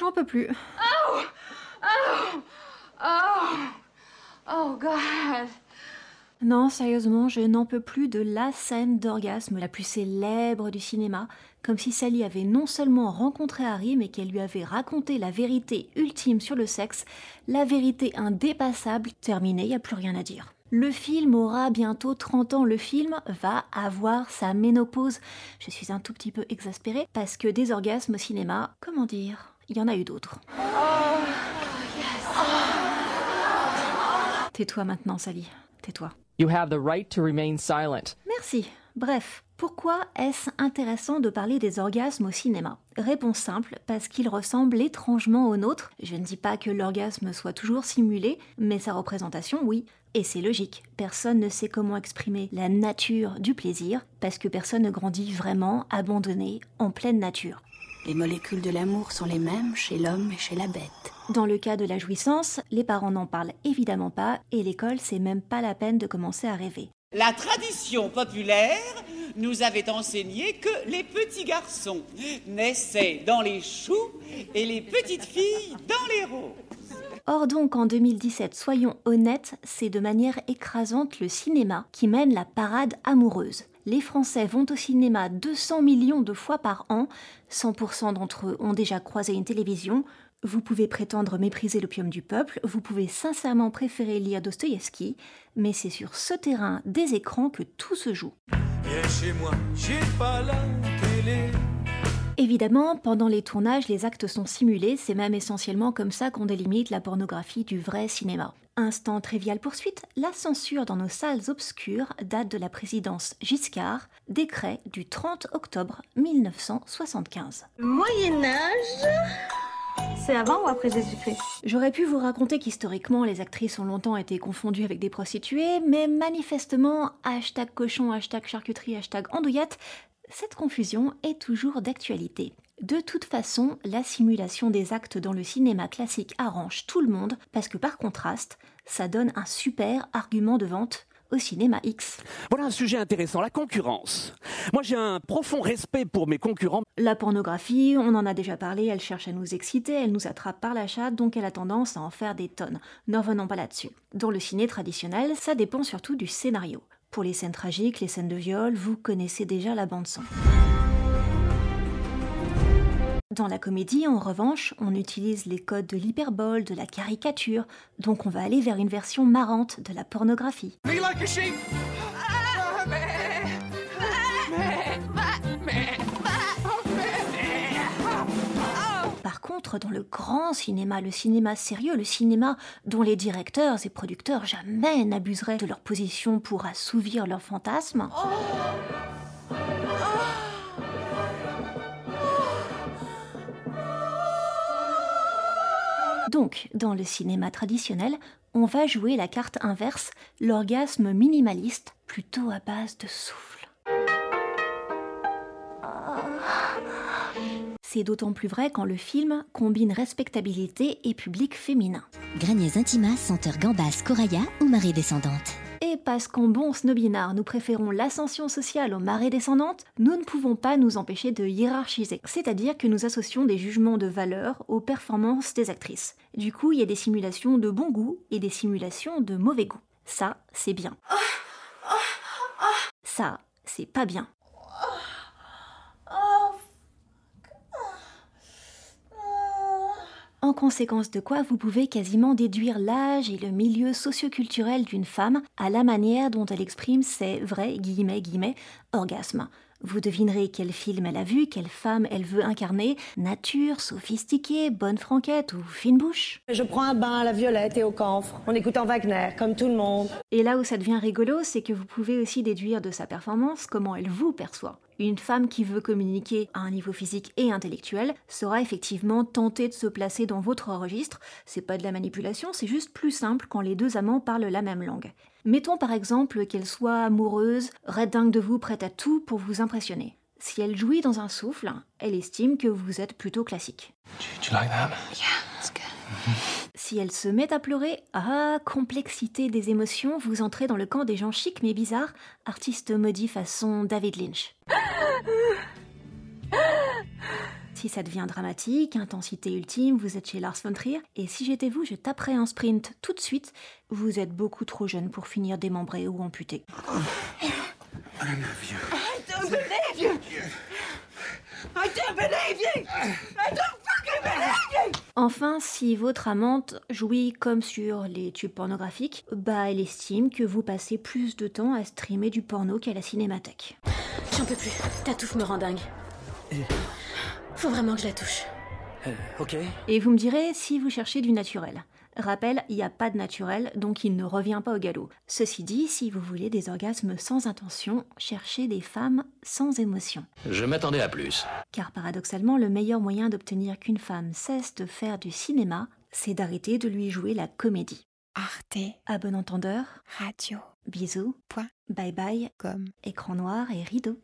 j'en peux plus. Oh Oh Oh Oh God Non, sérieusement, je n'en peux plus de la scène d'orgasme la plus célèbre du cinéma, comme si Sally avait non seulement rencontré Harry, mais qu'elle lui avait raconté la vérité ultime sur le sexe, la vérité indépassable, terminée, y a plus rien à dire. Le film aura bientôt 30 ans. Le film va avoir sa ménopause. Je suis un tout petit peu exaspérée parce que des orgasmes au cinéma, comment dire, il y en a eu d'autres. Tais-toi maintenant, Sally. Tais-toi. You have the right to remain silent. Merci. Bref, pourquoi est-ce intéressant de parler des orgasmes au cinéma? Réponse simple, parce qu'ils ressemblent étrangement aux nôtres. Je ne dis pas que l'orgasme soit toujours simulé, mais sa représentation, oui. Et c'est logique, personne ne sait comment exprimer la nature du plaisir, parce que personne ne grandit vraiment abandonné en pleine nature. Les molécules de l'amour sont les mêmes chez l'homme et chez la bête. Dans le cas de la jouissance, les parents n'en parlent évidemment pas, et l'école, c'est même pas la peine de commencer à rêver. La tradition populaire nous avait enseigné que les petits garçons naissaient dans les choux et les petites filles dans les roses. Or donc en 2017, soyons honnêtes, c'est de manière écrasante le cinéma qui mène la parade amoureuse. Les Français vont au cinéma 200 millions de fois par an, 100% d'entre eux ont déjà croisé une télévision. Vous pouvez prétendre mépriser l'opium du peuple, vous pouvez sincèrement préférer lire Dostoïevski, mais c'est sur ce terrain des écrans que tout se joue. chez moi, j'ai pas la télé. Évidemment, pendant les tournages, les actes sont simulés, c'est même essentiellement comme ça qu'on délimite la pornographie du vrai cinéma. Instant trivial poursuite, la censure dans nos salles obscures date de la présidence Giscard, décret du 30 octobre 1975. Moyen Âge c'est avant ou après Jésus-Christ? J'aurais pu vous raconter qu'historiquement les actrices ont longtemps été confondues avec des prostituées, mais manifestement, hashtag cochon, hashtag charcuterie, hashtag andouillette, cette confusion est toujours d'actualité. De toute façon, la simulation des actes dans le cinéma classique arrange tout le monde parce que par contraste, ça donne un super argument de vente au cinéma X. Voilà un sujet intéressant, la concurrence. Moi j'ai un profond respect pour mes concurrents. La pornographie, on en a déjà parlé, elle cherche à nous exciter, elle nous attrape par la chatte, donc elle a tendance à en faire des tonnes. Ne revenons pas là-dessus. Dans le ciné traditionnel, ça dépend surtout du scénario. Pour les scènes tragiques, les scènes de viol, vous connaissez déjà la bande son. Dans la comédie, en revanche, on utilise les codes de l'hyperbole, de la caricature, donc on va aller vers une version marrante de la pornographie. Par contre, dans le grand cinéma, le cinéma sérieux, le cinéma dont les directeurs et producteurs jamais n'abuseraient de leur position pour assouvir leurs fantasmes, Donc, dans le cinéma traditionnel, on va jouer la carte inverse, l'orgasme minimaliste, plutôt à base de souffle. C'est d'autant plus vrai quand le film combine respectabilité et public féminin. Graniers Intimas, senteur Gambas, Coraya ou marée descendante. Parce qu'en bon snobinard, nous préférons l'ascension sociale aux marées descendantes, nous ne pouvons pas nous empêcher de hiérarchiser. C'est-à-dire que nous associons des jugements de valeur aux performances des actrices. Du coup, il y a des simulations de bon goût et des simulations de mauvais goût. Ça, c'est bien. Ça, c'est pas bien. En conséquence de quoi, vous pouvez quasiment déduire l'âge et le milieu socioculturel d'une femme à la manière dont elle exprime ses vrais guillemets guillemets orgasmes. Vous devinerez quel film elle a vu, quelle femme elle veut incarner, nature, sophistiquée, bonne franquette ou fine bouche. Je prends un bain à la violette et au camphre, en écoutant Wagner, comme tout le monde. Et là où ça devient rigolo, c'est que vous pouvez aussi déduire de sa performance comment elle vous perçoit. Une femme qui veut communiquer à un niveau physique et intellectuel sera effectivement tentée de se placer dans votre registre. C'est pas de la manipulation, c'est juste plus simple quand les deux amants parlent la même langue. Mettons par exemple qu'elle soit amoureuse, red dingue de vous, prête à tout pour vous impressionner. Si elle jouit dans un souffle, elle estime que vous êtes plutôt classique. Si elle se met à pleurer, ah, complexité des émotions, vous entrez dans le camp des gens chics mais bizarres, artistes maudits façon David Lynch. Si ça devient dramatique, intensité ultime, vous êtes chez Lars von Trier, et si j'étais vous, je taperais un sprint tout de suite. Vous êtes beaucoup trop jeune pour finir démembré ou amputé. Enfin, si votre amante jouit comme sur les tubes pornographiques, bah elle estime que vous passez plus de temps à streamer du porno qu'à la cinémathèque. J'en peux plus. Ta touffe me rend dingue. Faut vraiment que je la touche. Euh, ok. Et vous me direz si vous cherchez du naturel. Rappel, il n'y a pas de naturel, donc il ne revient pas au galop. Ceci dit, si vous voulez des orgasmes sans intention, cherchez des femmes sans émotion. Je m'attendais à plus. Car paradoxalement, le meilleur moyen d'obtenir qu'une femme cesse de faire du cinéma, c'est d'arrêter de lui jouer la comédie. Arte À bon entendeur, Radio bisous, Point. bye bye, comme écran noir et rideau.